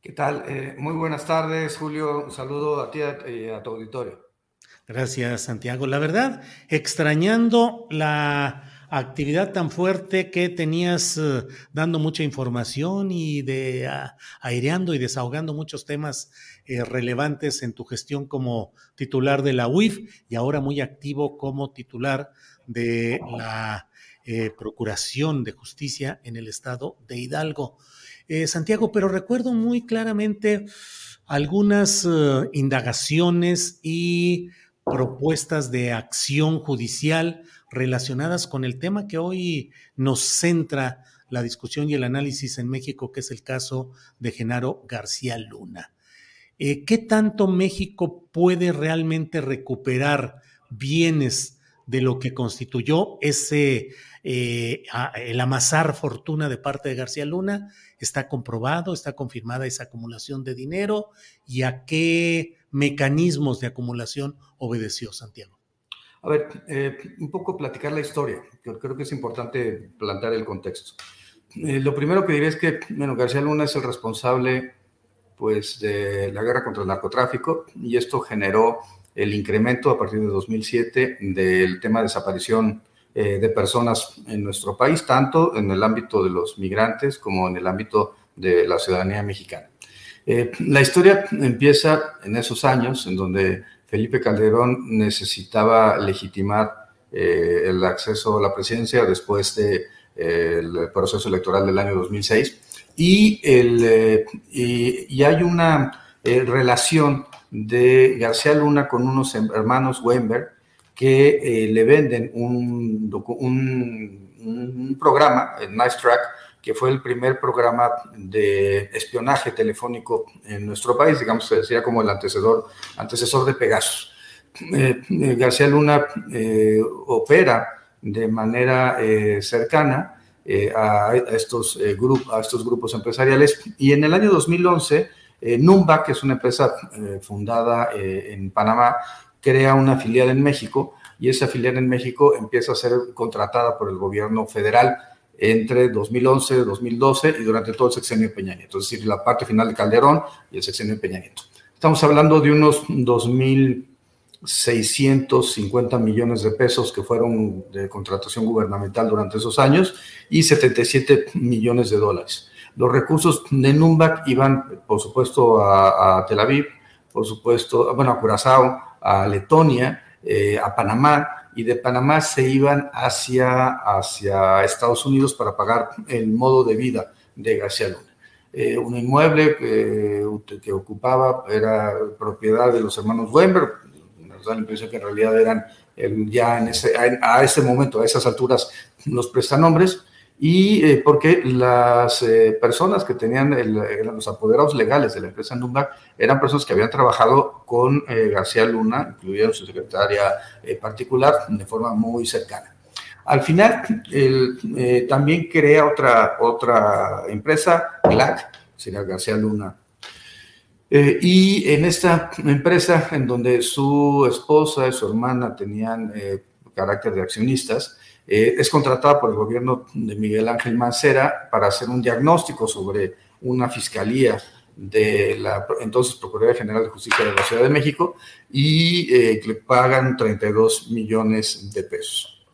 ¿Qué tal? Eh, muy buenas tardes, Julio. Un saludo a ti y a tu auditorio. Gracias, Santiago. La verdad, extrañando la actividad tan fuerte que tenías eh, dando mucha información y de aireando y desahogando muchos temas eh, relevantes en tu gestión como titular de la UIF y ahora muy activo como titular de la eh, Procuración de Justicia en el estado de Hidalgo. Eh, Santiago, pero recuerdo muy claramente algunas eh, indagaciones y propuestas de acción judicial relacionadas con el tema que hoy nos centra la discusión y el análisis en México, que es el caso de Genaro García Luna. ¿Qué tanto México puede realmente recuperar bienes de lo que constituyó ese eh, el amasar fortuna de parte de García Luna? ¿Está comprobado? ¿Está confirmada esa acumulación de dinero? ¿Y a qué mecanismos de acumulación obedeció Santiago? A ver, eh, un poco platicar la historia, que creo que es importante plantear el contexto. Eh, lo primero que diré es que, bueno, García Luna es el responsable, pues, de la guerra contra el narcotráfico y esto generó el incremento a partir de 2007 del tema de desaparición eh, de personas en nuestro país, tanto en el ámbito de los migrantes como en el ámbito de la ciudadanía mexicana. Eh, la historia empieza en esos años, en donde Felipe Calderón necesitaba legitimar eh, el acceso a la presidencia después del de, el proceso electoral del año 2006. Y, el, eh, y, y hay una eh, relación de García Luna con unos hermanos Weinberg que eh, le venden un, programa, el Nice Track, que fue el primer programa de espionaje telefónico en nuestro país, digamos, se decía como el antecesor, antecesor de Pegasus. Eh, eh, García Luna opera de manera cercana a, estos, a estos grupos empresariales y en el año 2011 Numba, que es una empresa eh, fundada en Panamá, crea una filial en México y esa filial en México empieza a ser contratada por el gobierno federal entre 2011 y 2012 y durante todo el sexenio de Peña Nieto, es decir, la parte final de Calderón y el sexenio de Peña Nieto. Estamos hablando de unos 2.650 millones de pesos que fueron de contratación gubernamental durante esos años y 77 millones de dólares. Los recursos de Numbac iban, por supuesto, a, Tel Aviv, por supuesto, bueno, a Curazao, a Letonia, eh, a Panamá, y de Panamá se iban hacia, hacia Estados Unidos para pagar el modo de vida de García Luna. Eh, un inmueble eh, que ocupaba era propiedad de los hermanos Weinberg, nos da la impresión que en realidad eran el, ya en ese, a, a, ese momento, a esas alturas, los prestanombres, y eh, porque las eh, personas que tenían los apoderados legales de la empresa Numbac eran personas que habían trabajado con eh, García Luna, incluida su secretaria particular, de forma muy cercana. Al final, él también crea otra, otra empresa, GLAC, sería García Luna. Y en esta empresa, en donde su esposa y su hermana tenían carácter de accionistas, eh, es contratada por el gobierno de Miguel Ángel Mancera para hacer un diagnóstico sobre una fiscalía de la entonces Procuraduría General de Justicia de la Ciudad de México y eh, le pagan 32 millones de pesos.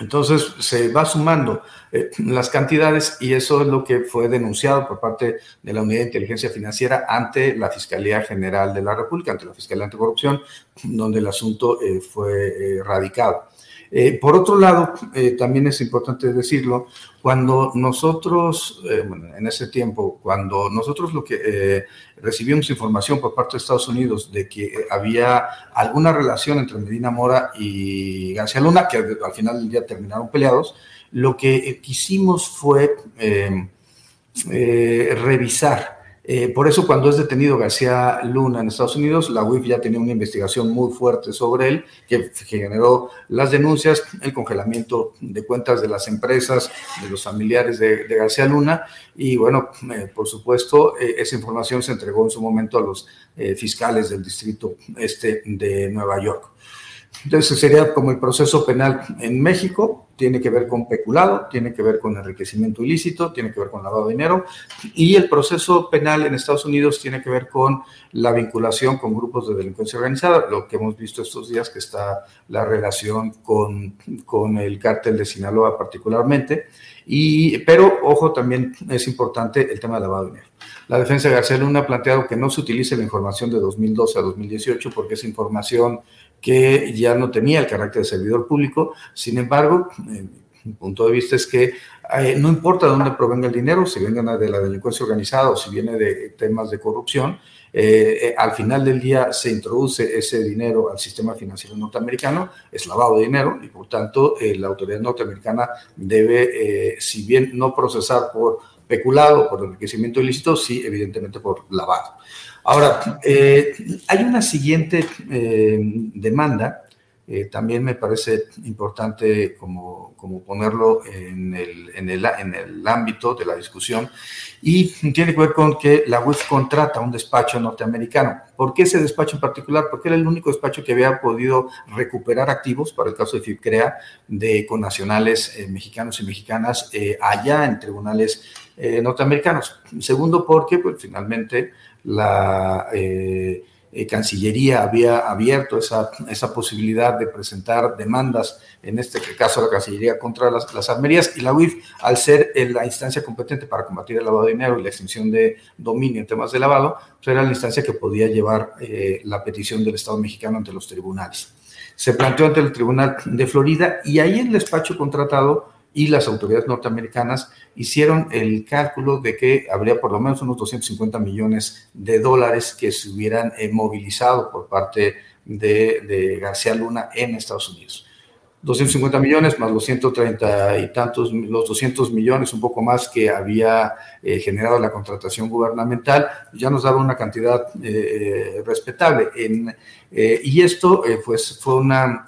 Entonces se va sumando eh, las cantidades y eso es lo que fue denunciado por parte de la Unidad de Inteligencia Financiera ante la Fiscalía General de la República, ante la Fiscalía Anticorrupción, donde el asunto fue radicado. Eh, por otro lado, eh, también es importante decirlo, cuando nosotros, eh, en ese tiempo, cuando nosotros lo que recibimos información por parte de Estados Unidos de que había alguna relación entre Medina Mora y García Luna, que al final del día terminaron peleados, lo que quisimos fue revisar eh, por eso cuando es detenido García Luna en Estados Unidos, la UIF ya tenía una investigación muy fuerte sobre él que generó las denuncias, el congelamiento de cuentas de las empresas, de los familiares de, García Luna y bueno, eh, por supuesto, eh, esa información se entregó en su momento a los fiscales del Distrito Este de Nueva York. Entonces sería como el proceso penal en México, tiene que ver con peculado, tiene que ver con enriquecimiento ilícito, tiene que ver con lavado de dinero, y el proceso penal en Estados Unidos tiene que ver con la vinculación con grupos de delincuencia organizada, lo que hemos visto estos días que está la relación con, con el cártel de Sinaloa particularmente, y, pero ojo, también es importante el tema del lavado de dinero. La defensa de García Luna ha planteado que no se utilice la información de 2012 a 2018 porque es información que ya no tenía el carácter de servidor público. Sin embargo, mi punto de vista es que eh, no importa de dónde provenga el dinero, si venga de la delincuencia organizada o si viene de temas de corrupción, eh, eh, al final del día se introduce ese dinero al sistema financiero norteamericano, es lavado de dinero y por tanto la autoridad norteamericana debe, si bien no procesar por peculado, por enriquecimiento ilícito, sí, evidentemente por lavado. Ahora, eh, hay una siguiente eh, demanda, eh, también me parece importante como, como ponerlo en el, en, el, en el, ámbito de la discusión, y tiene que ver con que la UEF contrata un despacho norteamericano. ¿Por qué ese despacho en particular? Porque era el único despacho que había podido recuperar activos, para el caso de FIPCREA, de connacionales mexicanos y mexicanas allá en tribunales norteamericanos. Segundo, porque pues, finalmente la eh, eh, Cancillería había abierto esa, esa, posibilidad de presentar demandas, en este caso la Cancillería contra las, las armerías, y la UIF, al ser la instancia competente para combatir el lavado de dinero y la extinción de dominio en temas de lavado, pues era la instancia que podía llevar eh, la petición del Estado mexicano ante los tribunales. Se planteó ante el Tribunal de Florida y ahí el despacho contratado y las autoridades norteamericanas hicieron el cálculo de que habría por lo menos unos 250 millones de dólares que se hubieran eh, movilizado por parte de, García Luna en Estados Unidos. 250 millones más los 130 y tantos, los 200 millones, un poco más que había eh, generado la contratación gubernamental, ya nos daba una cantidad eh, respetable. y esto pues, fue una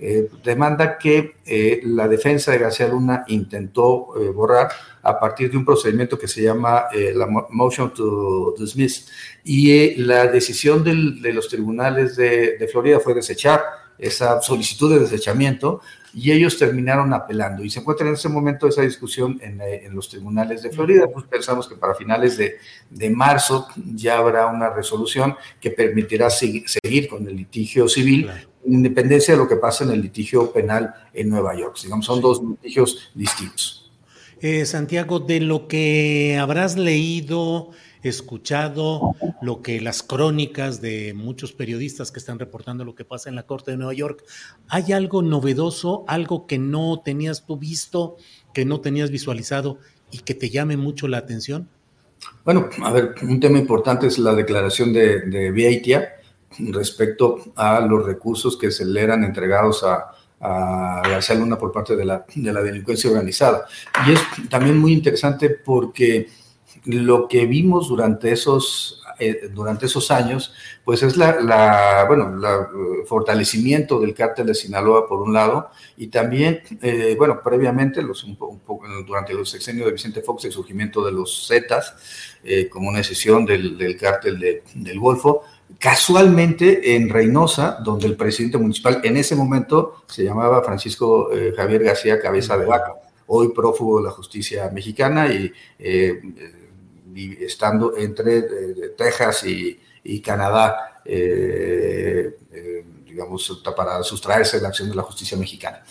eh, demanda que eh, la defensa de García Luna intentó eh, borrar a partir de un procedimiento que se llama la motion to dismiss. Y la decisión de los tribunales de, Florida fue desechar esa solicitud de desechamiento y ellos terminaron apelando. Y se encuentra en ese momento esa discusión en, los tribunales de Florida. Pues pensamos que para finales de, de, marzo ya habrá una resolución que permitirá seguir, con el litigio civil independencia de lo que pasa en el litigio penal en Nueva York. Digamos, son dos litigios distintos. Eh, Santiago, de lo que habrás leído, escuchado, lo que las crónicas de muchos periodistas que están reportando lo que pasa en la Corte de Nueva York, ¿hay algo novedoso, algo que no tenías tú visto, que no tenías visualizado y que te llame mucho la atención? Bueno, a ver, un tema importante es la declaración de, de respecto a los recursos que se le eran entregados a, García Luna por parte de la, de la delincuencia organizada. Y es también muy interesante porque lo que vimos durante esos, eh, durante esos años, pues es la, la bueno, el eh, fortalecimiento del cártel de Sinaloa por un lado, y también, eh, bueno, previamente, los, un, poco, durante los sexenios de Vicente Fox, el surgimiento de los Zetas, como una decisión del, del cártel de, del Golfo, Casualmente en Reynosa, donde el presidente municipal en ese momento se llamaba Francisco eh, Javier García Cabeza de Vaca, hoy prófugo de la justicia mexicana y eh, estando entre Texas y, y Canadá digamos, para sustraerse de la acción de la justicia mexicana.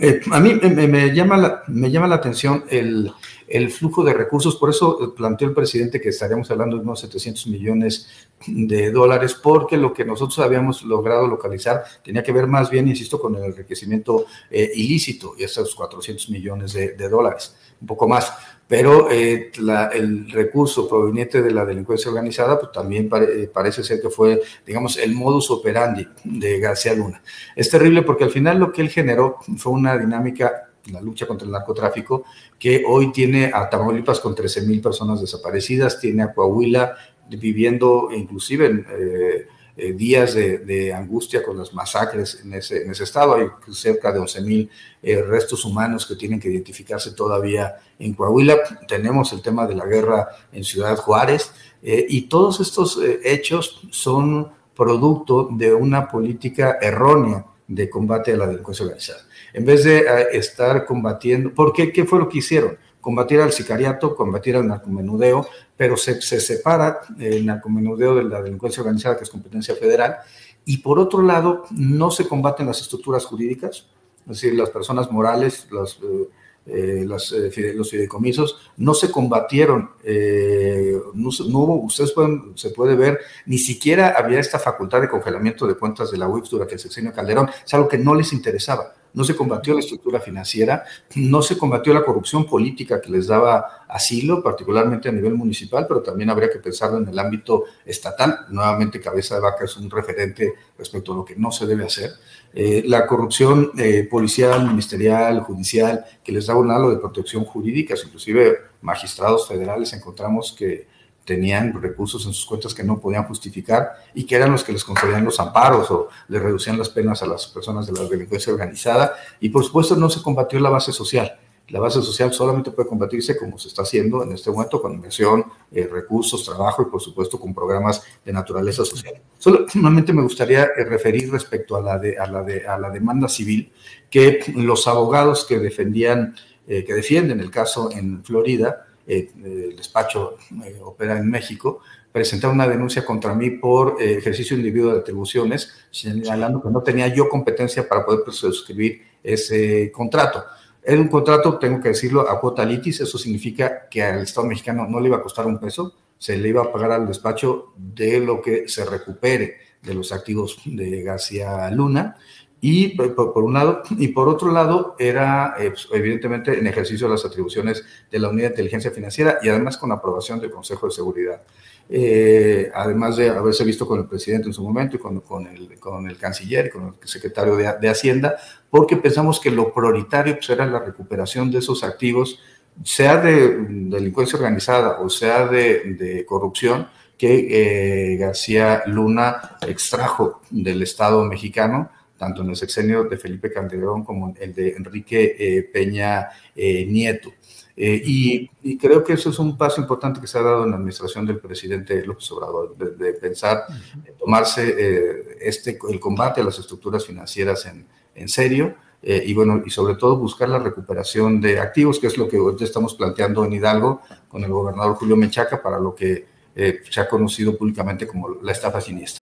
Eh, a mí me, llama la, me llama la atención el, el flujo de recursos, por eso planteó el presidente que estaríamos hablando de unos 700 millones de dólares, porque lo que nosotros habíamos logrado localizar tenía que ver más bien, insisto, con el enriquecimiento eh, ilícito y esos 400 millones de dólares, un poco más pero eh, el recurso proveniente de la delincuencia organizada pues, también eh, parece ser que fue, digamos, el modus operandi de García Luna. Es terrible porque al final lo que él generó fue una dinámica, la lucha contra el narcotráfico, que hoy tiene a Tamaulipas con 13 mil personas desaparecidas, tiene a Coahuila viviendo inclusive en... Eh, eh, días de, angustia con las masacres en ese, estado. Hay cerca de 11.000 mil eh, restos humanos que tienen que identificarse todavía en Coahuila. Tenemos el tema de la guerra en Ciudad Juárez eh, y todos estos hechos son producto de una política errónea de combate a la delincuencia organizada. En vez de estar combatiendo, ¿por qué? ¿Qué fue lo que hicieron? Combatir al sicariato, combatir al narcomenudeo, pero se, se separa el narcomenudeo de la delincuencia organizada, que es competencia federal, y por otro lado, no se combaten las estructuras jurídicas, es decir, las personas morales, las, eh, eh, eh, los fideicomisos, no se combatieron, no, hubo, ustedes pueden, se puede ver, ni siquiera había esta facultad de congelamiento de cuentas de la UIF durante el sexenio Calderón, es algo que no les interesaba no se combatió la estructura financiera, no se combatió la corrupción política que les daba asilo, particularmente a nivel municipal, pero también habría que pensarlo en el ámbito estatal. Nuevamente, Cabeza de Vaca es un referente respecto a lo que no se debe hacer. Eh, la corrupción eh, policial, ministerial, judicial, que les daba un halo de protección jurídica, inclusive magistrados federales encontramos que tenían recursos en sus cuentas que no podían justificar y que eran los que les concedían los amparos o les reducían las penas a las personas de la delincuencia organizada. Y por supuesto no se combatió la base social. La base social solamente puede combatirse como se está haciendo en este momento con inversión, eh, recursos, trabajo y por supuesto con programas de naturaleza social. Solamente me gustaría eh, referir respecto a la, de, a, la de, a la demanda civil que los abogados que defendían, eh, que defienden el caso en Florida, eh, el despacho eh, opera en México, presentaron una denuncia contra mí por eh, ejercicio individuo de atribuciones, señalando que no tenía yo competencia para poder suscribir ese contrato. Era un contrato, tengo que decirlo, a cuota litis, eso significa que al Estado mexicano no le iba a costar un peso, se le iba a pagar al despacho de lo que se recupere de los activos de García Luna y por, un lado, y por otro lado, era eh, pues, evidentemente en ejercicio de las atribuciones de la Unidad de Inteligencia Financiera y además con aprobación del Consejo de Seguridad. Eh, además de haberse visto con el presidente en su momento y con, con, el, con el, canciller y con el secretario de, de, Hacienda, porque pensamos que lo prioritario pues, era la recuperación de esos activos, sea de delincuencia organizada o sea de, de corrupción, que eh, García Luna extrajo del Estado mexicano tanto en el sexenio de Felipe Calderón como el de Enrique eh, Peña eh, Nieto. Eh, y, creo que eso es un paso importante que se ha dado en la administración del presidente López Obrador, de, pensar, tomarse este, el combate a las estructuras financieras en, en serio y bueno, y sobre todo buscar la recuperación de activos, que es lo que hoy estamos planteando en Hidalgo con el gobernador Julio Menchaca para lo que se ha conocido públicamente como la estafa siniestra.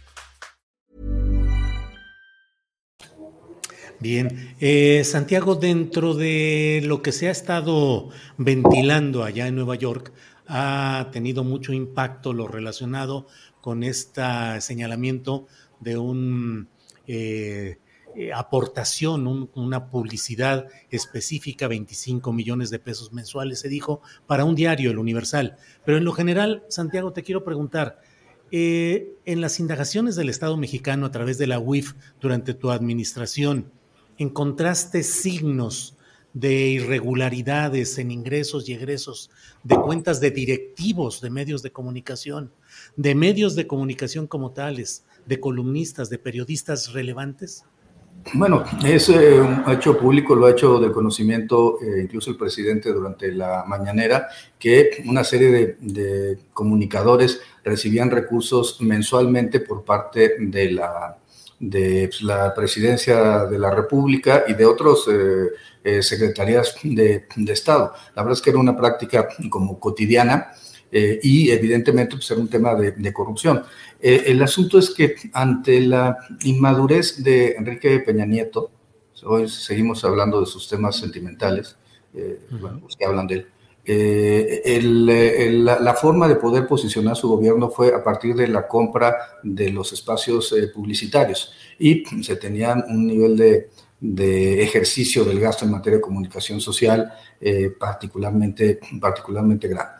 Bien, eh, Santiago, dentro de lo que se ha estado ventilando allá en Nueva York, ha tenido mucho impacto lo relacionado con este señalamiento de un eh, aportación, una publicidad específica, 25 millones de pesos mensuales, se dijo, para un diario, el Universal. Pero en lo general, Santiago, te quiero preguntar, eh, en las indagaciones del Estado mexicano a través de la UIF durante tu administración, ¿encontraste signos de irregularidades en ingresos y egresos de cuentas de directivos de medios de comunicación, de medios de comunicación como tales, de columnistas, de periodistas relevantes? Bueno, es eh, un hecho público, lo ha hecho de conocimiento eh, incluso el presidente durante la mañanera, que una serie de, comunicadores recibían recursos mensualmente por parte de la, de pues, la presidencia de la República y de otros eh, secretarías de, de, Estado. La verdad es que era una práctica como cotidiana eh, y evidentemente pues, era un tema de, corrupción. Eh, el asunto es que ante la inmadurez de Enrique Peña Nieto, hoy seguimos hablando de sus temas sentimentales, eh, los que hablan de él, la, forma de poder posicionar su gobierno fue a partir de la compra de los espacios publicitarios y se tenían un nivel de, de, ejercicio del gasto en materia de comunicación social particularmente, particularmente grande.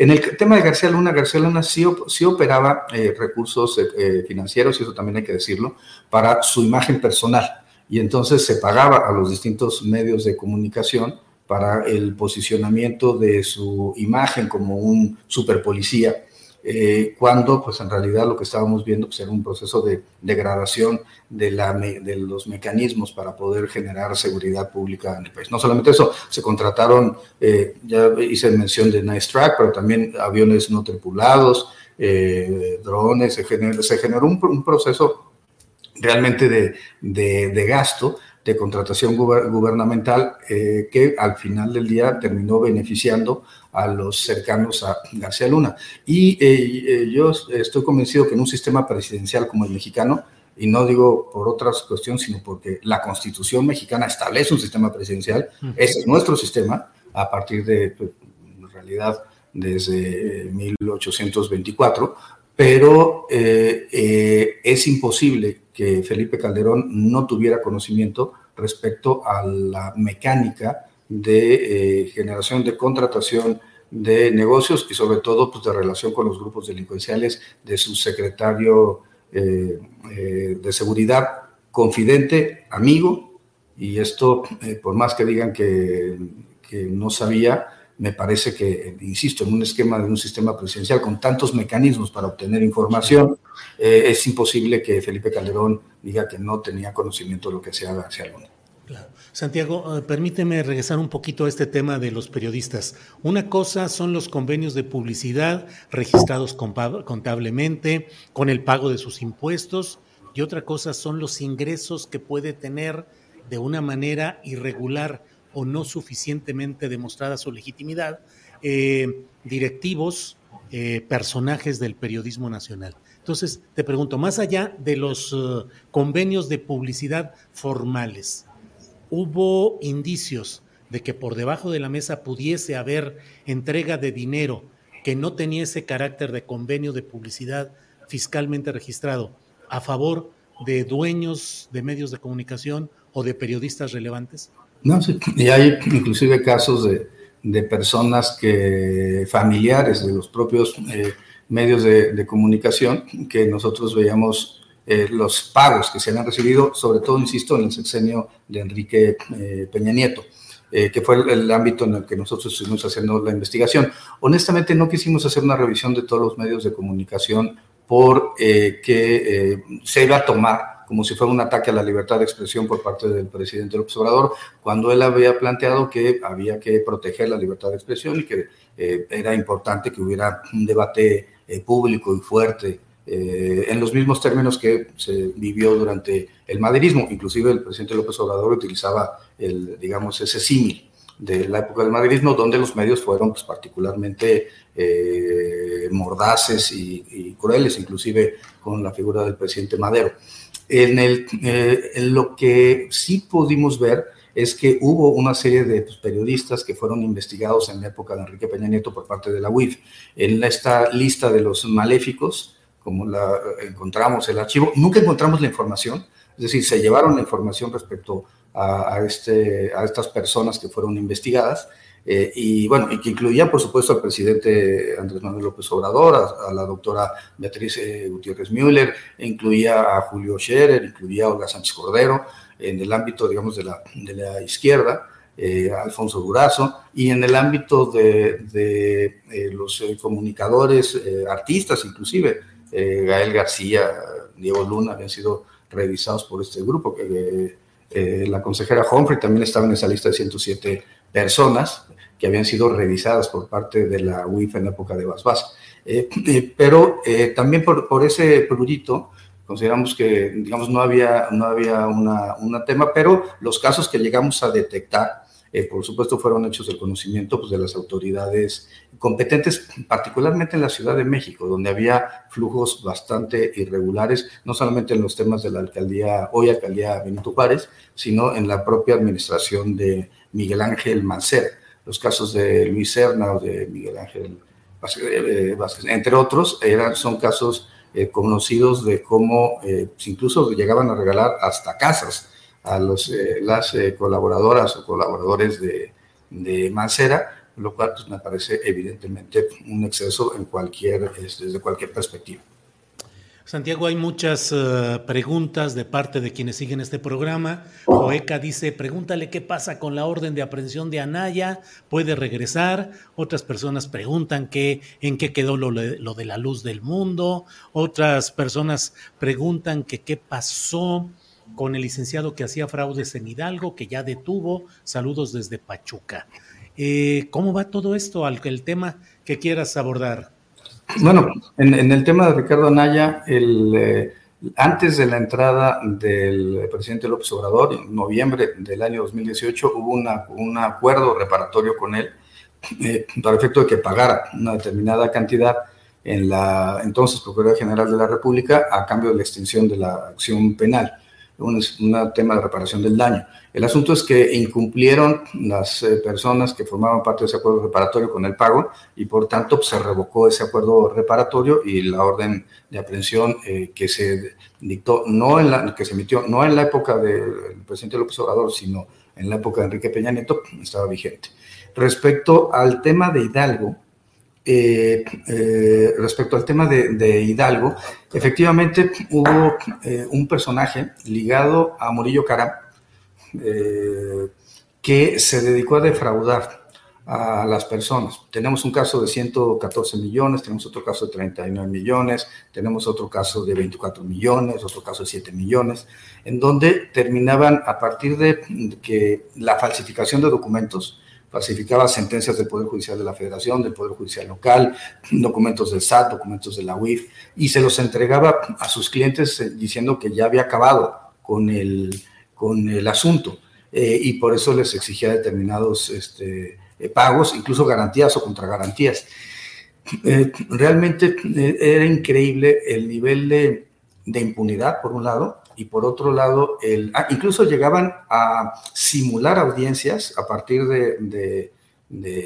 En el tema de García Luna, García Luna sí, operaba eh, recursos eh, eh, financieros, y eso también hay que decirlo, para su imagen personal. Y entonces se pagaba a los distintos medios de comunicación para el posicionamiento de su imagen como un superpolicía eh, cuando pues en realidad lo que estábamos viendo pues, era un proceso de degradación de, la, de los mecanismos para poder generar seguridad pública en el país. No solamente eso, se contrataron, eh, ya hice mención de Nice Track, pero también aviones no tripulados, eh, drones, se generó, se generó un, proceso realmente de, de, de gasto de contratación gubernamental eh, que al final del día terminó beneficiando a los cercanos a García Luna. Y eh, eh, yo estoy convencido que en un sistema presidencial como el mexicano, y no digo por otras cuestiones, sino porque la constitución mexicana establece un sistema presidencial, ese es nuestro sistema, a partir de, pues, en realidad, desde 1824, pero es imposible que Felipe Calderón no tuviera conocimiento respecto a la mecánica de eh, generación de contratación de negocios y sobre todo pues, de relación con los grupos delincuenciales de su secretario eh, eh, de seguridad, confidente, amigo, y esto, por más que digan que, que no sabía, me parece que, insisto, en un esquema de un sistema presidencial con tantos mecanismos para obtener información, es imposible que Felipe Calderón diga que no tenía conocimiento de lo que hacía García Luna. Santiago, eh, permíteme regresar un poquito a este tema de los periodistas. Una cosa son los convenios de publicidad registrados contablemente, con el pago de sus impuestos, y otra cosa son los ingresos que puede tener de una manera irregular o no suficientemente demostrada su legitimidad, eh, directivos, eh, personajes del periodismo nacional. Entonces, te pregunto, más allá de los convenios de publicidad formales, hubo indicios de que por debajo de la mesa pudiese haber entrega de dinero que no tenía ese carácter de convenio de publicidad fiscalmente registrado a favor de dueños de medios de comunicación o de periodistas relevantes? No, sí, y hay inclusive casos de, personas que, familiares de los propios eh, medios de, comunicación, que nosotros veíamos eh, los pagos que se han recibido, sobre todo, insisto, en el sexenio de Enrique eh, Peña Nieto. Eh, que fue el, ámbito en el que nosotros estuvimos haciendo la investigación. Honestamente, no quisimos hacer una revisión de todos los medios de comunicación porque que se iba a tomar como si fuera un ataque a la libertad de expresión por parte del presidente López Obrador, cuando él había planteado que había que proteger la libertad de expresión y que era importante que hubiera un debate público y fuerte eh, en los mismos términos que se vivió durante el maderismo. Inclusive el presidente López Obrador utilizaba, el, digamos, ese símil de la época del maderismo, donde los medios fueron pues, particularmente eh, mordaces y, crueles, inclusive con la figura del presidente Madero. En, el, eh, en lo que sí pudimos ver es que hubo una serie de pues, periodistas que fueron investigados en la época de Enrique Peña Nieto por parte de la UIF. En esta lista de los maléficos como la encontramos el archivo. Nunca encontramos la información, es decir, se llevaron la información respecto a, este, a estas personas que fueron investigadas. Eh, y bueno, y que incluían, por supuesto, al presidente Andrés Manuel López Obrador, a, la doctora Beatriz eh, Gutiérrez Müller, incluía a Julio Scherer, incluía a Olga Sánchez Cordero, en el ámbito, digamos, de la, de la izquierda, eh, Alfonso Durazo, y en el ámbito de, de los comunicadores, artistas inclusive, Gael García, Diego Luna, habían sido revisados por este grupo, la consejera Humphrey también estaba en esa lista de 107 personas que habían sido revisadas por parte de la UIF en época de Basbás. Eh, eh, pero eh, también por, ese prurito consideramos que, digamos, no había, no había una, una tema, pero los casos que llegamos a detectar, por supuesto, fueron hechos del conocimiento pues, de las autoridades competentes, particularmente en la Ciudad de México, donde había flujos bastante irregulares, no solamente en los temas de la alcaldía, hoy alcaldía Benito Juárez, sino en la propia administración de Miguel Ángel Mancera los casos de Luis Serna o de Miguel Ángel eh, Vázquez, entre otros, eran, son casos eh, conocidos de cómo eh, incluso llegaban a regalar hasta casas a los, las colaboradoras o colaboradores de, de Mancera, lo cual pues, me parece evidentemente un exceso en cualquier, desde cualquier perspectiva. Santiago, hay muchas eh, preguntas de parte de quienes siguen este programa. Joeca dice, pregúntale qué pasa con la orden de aprehensión de Anaya, puede regresar. Otras personas preguntan qué, en qué quedó lo, lo, de la luz del mundo. Otras personas preguntan que qué pasó con el licenciado que hacía fraudes en Hidalgo, que ya detuvo. Saludos desde Pachuca. Eh, ¿Cómo va todo esto? El tema que quieras abordar. Bueno, en, el tema de Ricardo Anaya, el, eh, antes de la entrada del presidente López Obrador, en noviembre del año 2018, hubo un acuerdo reparatorio con él eh, para efecto de que pagara una determinada cantidad en la entonces Procuraduría General de la República a cambio de la extinción de la acción penal un, tema de reparación del daño. El asunto es que incumplieron las eh, personas que formaban parte de ese acuerdo reparatorio con el pago y por tanto pues, se revocó ese acuerdo reparatorio y la orden de aprehensión eh, que se dictó, no en la, que se emitió no en la época del presidente López Obrador, sino en la época de Enrique Peña Nieto, estaba vigente. Respecto al tema de Hidalgo, eh, eh, respecto al tema de, Hidalgo, efectivamente hubo eh, un personaje ligado a Murillo Cara que se dedicó a defraudar a las personas. Tenemos un caso de 114 millones, tenemos otro caso de 39 millones, tenemos otro caso de 24 millones, otro caso de 7 millones, en donde terminaban a partir de que la falsificación de documentos, falsificaba sentencias del Poder Judicial de la Federación, del Poder Judicial local, documentos del SAT, documentos de la UIF, y se los entregaba a sus clientes eh, diciendo que ya había acabado con el, con el asunto. Eh, y por eso les exigía determinados este, eh, pagos, incluso garantías o contragarantías. realmente era increíble el nivel de, de impunidad, por un lado, y por otro lado, el, ah, incluso llegaban a simular audiencias a partir de,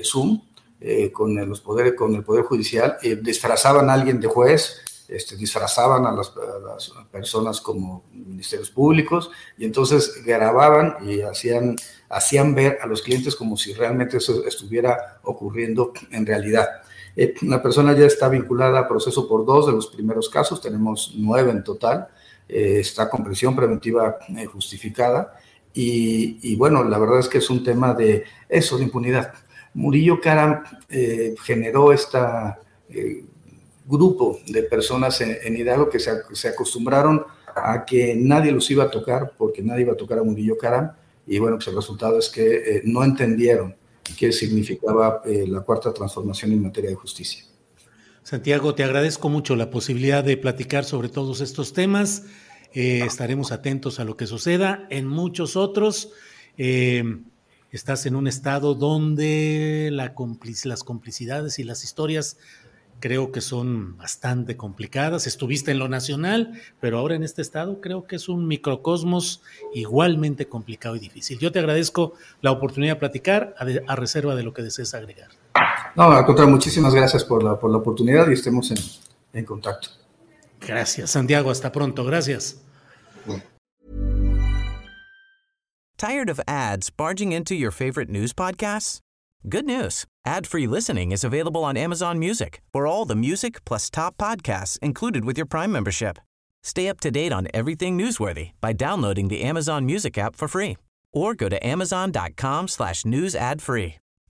Zoom eh, con, los poderes, con el Poder Judicial, eh, disfrazaban a alguien de juez, este, disfrazaban a las, personas como ministerios públicos y entonces grababan y hacían, hacían ver a los clientes como si realmente eso estuviera ocurriendo en realidad. Eh, la persona ya está vinculada a proceso por dos de los primeros casos, tenemos nueve en total. Eh, está preventiva eh, justificada. Y, bueno, la verdad es que es un tema de eso, de impunidad. Murillo Karam eh, generó este grupo de personas en, Hidalgo que se, acostumbraron a que nadie los iba a tocar porque nadie iba a tocar a Murillo Karam. Y bueno, pues el resultado es que no entendieron qué significaba la cuarta transformación en materia de justicia. Santiago, te agradezco mucho la posibilidad de platicar sobre todos estos temas. Eh, estaremos atentos a lo que suceda. En muchos otros, eh, estás en un estado donde la las complicidades y las historias creo que son bastante complicadas. Estuviste en lo nacional, pero ahora en este estado creo que es un microcosmos igualmente complicado y difícil. Yo te agradezco la oportunidad de platicar a reserva de lo que desees agregar. No, al contrario, muchísimas gracias por la, por la oportunidad y estemos en, en contacto. Gracias, Santiago. Hasta pronto. Gracias. Tired of ads barging into your favorite news podcasts? Good news. Ad-free listening is available on Amazon Music for all the music plus top podcasts included with your Prime membership. Stay up to date on everything newsworthy by downloading the Amazon Music app for free or go to amazon.com slash news ad free.